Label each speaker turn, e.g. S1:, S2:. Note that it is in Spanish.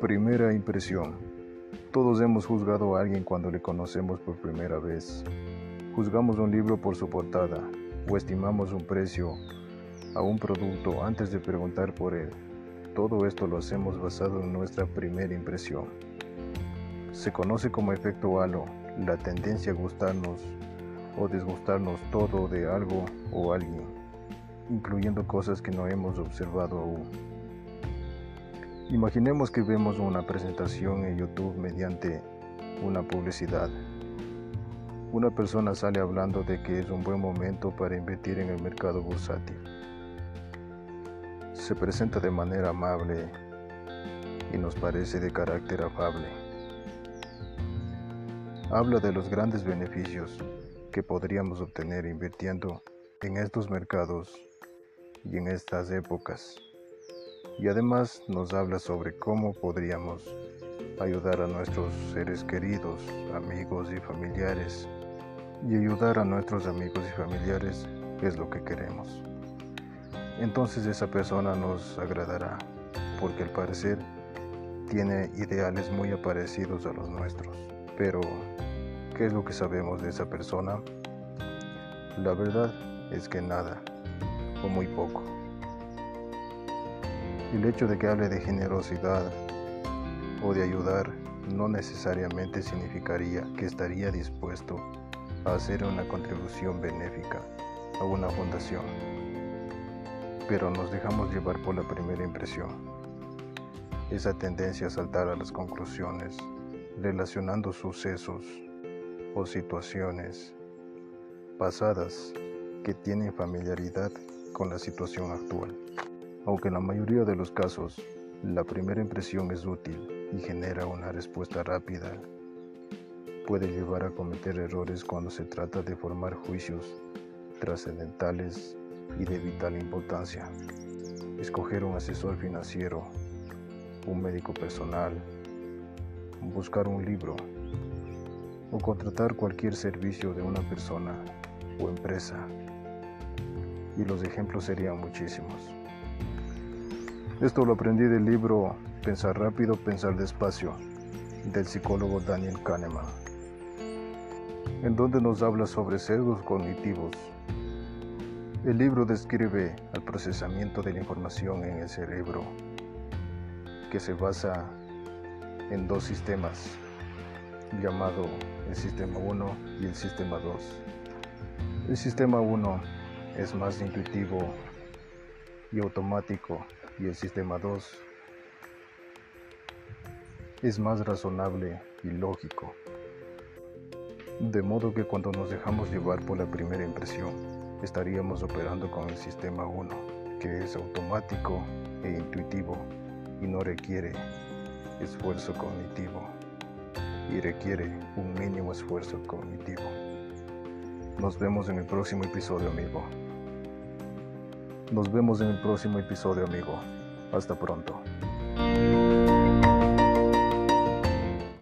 S1: Primera impresión. Todos hemos juzgado a alguien cuando le conocemos por primera vez. Juzgamos un libro por su portada o estimamos un precio a un producto antes de preguntar por él. Todo esto lo hacemos basado en nuestra primera impresión. Se conoce como efecto halo la tendencia a gustarnos o disgustarnos todo de algo o alguien, incluyendo cosas que no hemos observado aún. Imaginemos que vemos una presentación en YouTube mediante una publicidad. Una persona sale hablando de que es un buen momento para invertir en el mercado bursátil. Se presenta de manera amable y nos parece de carácter afable. Habla de los grandes beneficios que podríamos obtener invirtiendo en estos mercados y en estas épocas. Y además nos habla sobre cómo podríamos ayudar a nuestros seres queridos, amigos y familiares. Y ayudar a nuestros amigos y familiares es lo que queremos. Entonces esa persona nos agradará, porque al parecer tiene ideales muy parecidos a los nuestros. Pero ¿Qué es lo que sabemos de esa persona? La verdad es que nada, o muy poco. El hecho de que hable de generosidad o de ayudar no necesariamente significaría que estaría dispuesto a hacer una contribución benéfica a una fundación. Pero nos dejamos llevar por la primera impresión. Esa tendencia a saltar a las conclusiones relacionando sucesos o situaciones pasadas que tienen familiaridad con la situación actual. Aunque en la mayoría de los casos la primera impresión es útil y genera una respuesta rápida, puede llevar a cometer errores cuando se trata de formar juicios trascendentales y de vital importancia. Escoger un asesor financiero, un médico personal, buscar un libro o contratar cualquier servicio de una persona o empresa. Y los ejemplos serían muchísimos. Esto lo aprendí del libro Pensar rápido, pensar despacio del psicólogo Daniel Kahneman, en donde nos habla sobre sesgos cognitivos. El libro describe el procesamiento de la información en el cerebro, que se basa en dos sistemas, llamado el sistema 1 y el sistema 2. El sistema 1 es más intuitivo y automático y el sistema 2 es más razonable y lógico. De modo que cuando nos dejamos llevar por la primera impresión, estaríamos operando con el sistema 1, que es automático e intuitivo y no requiere esfuerzo cognitivo y requiere un mínimo esfuerzo cognitivo. Nos vemos en el próximo episodio, amigo. Nos vemos en el próximo episodio, amigo. Hasta pronto.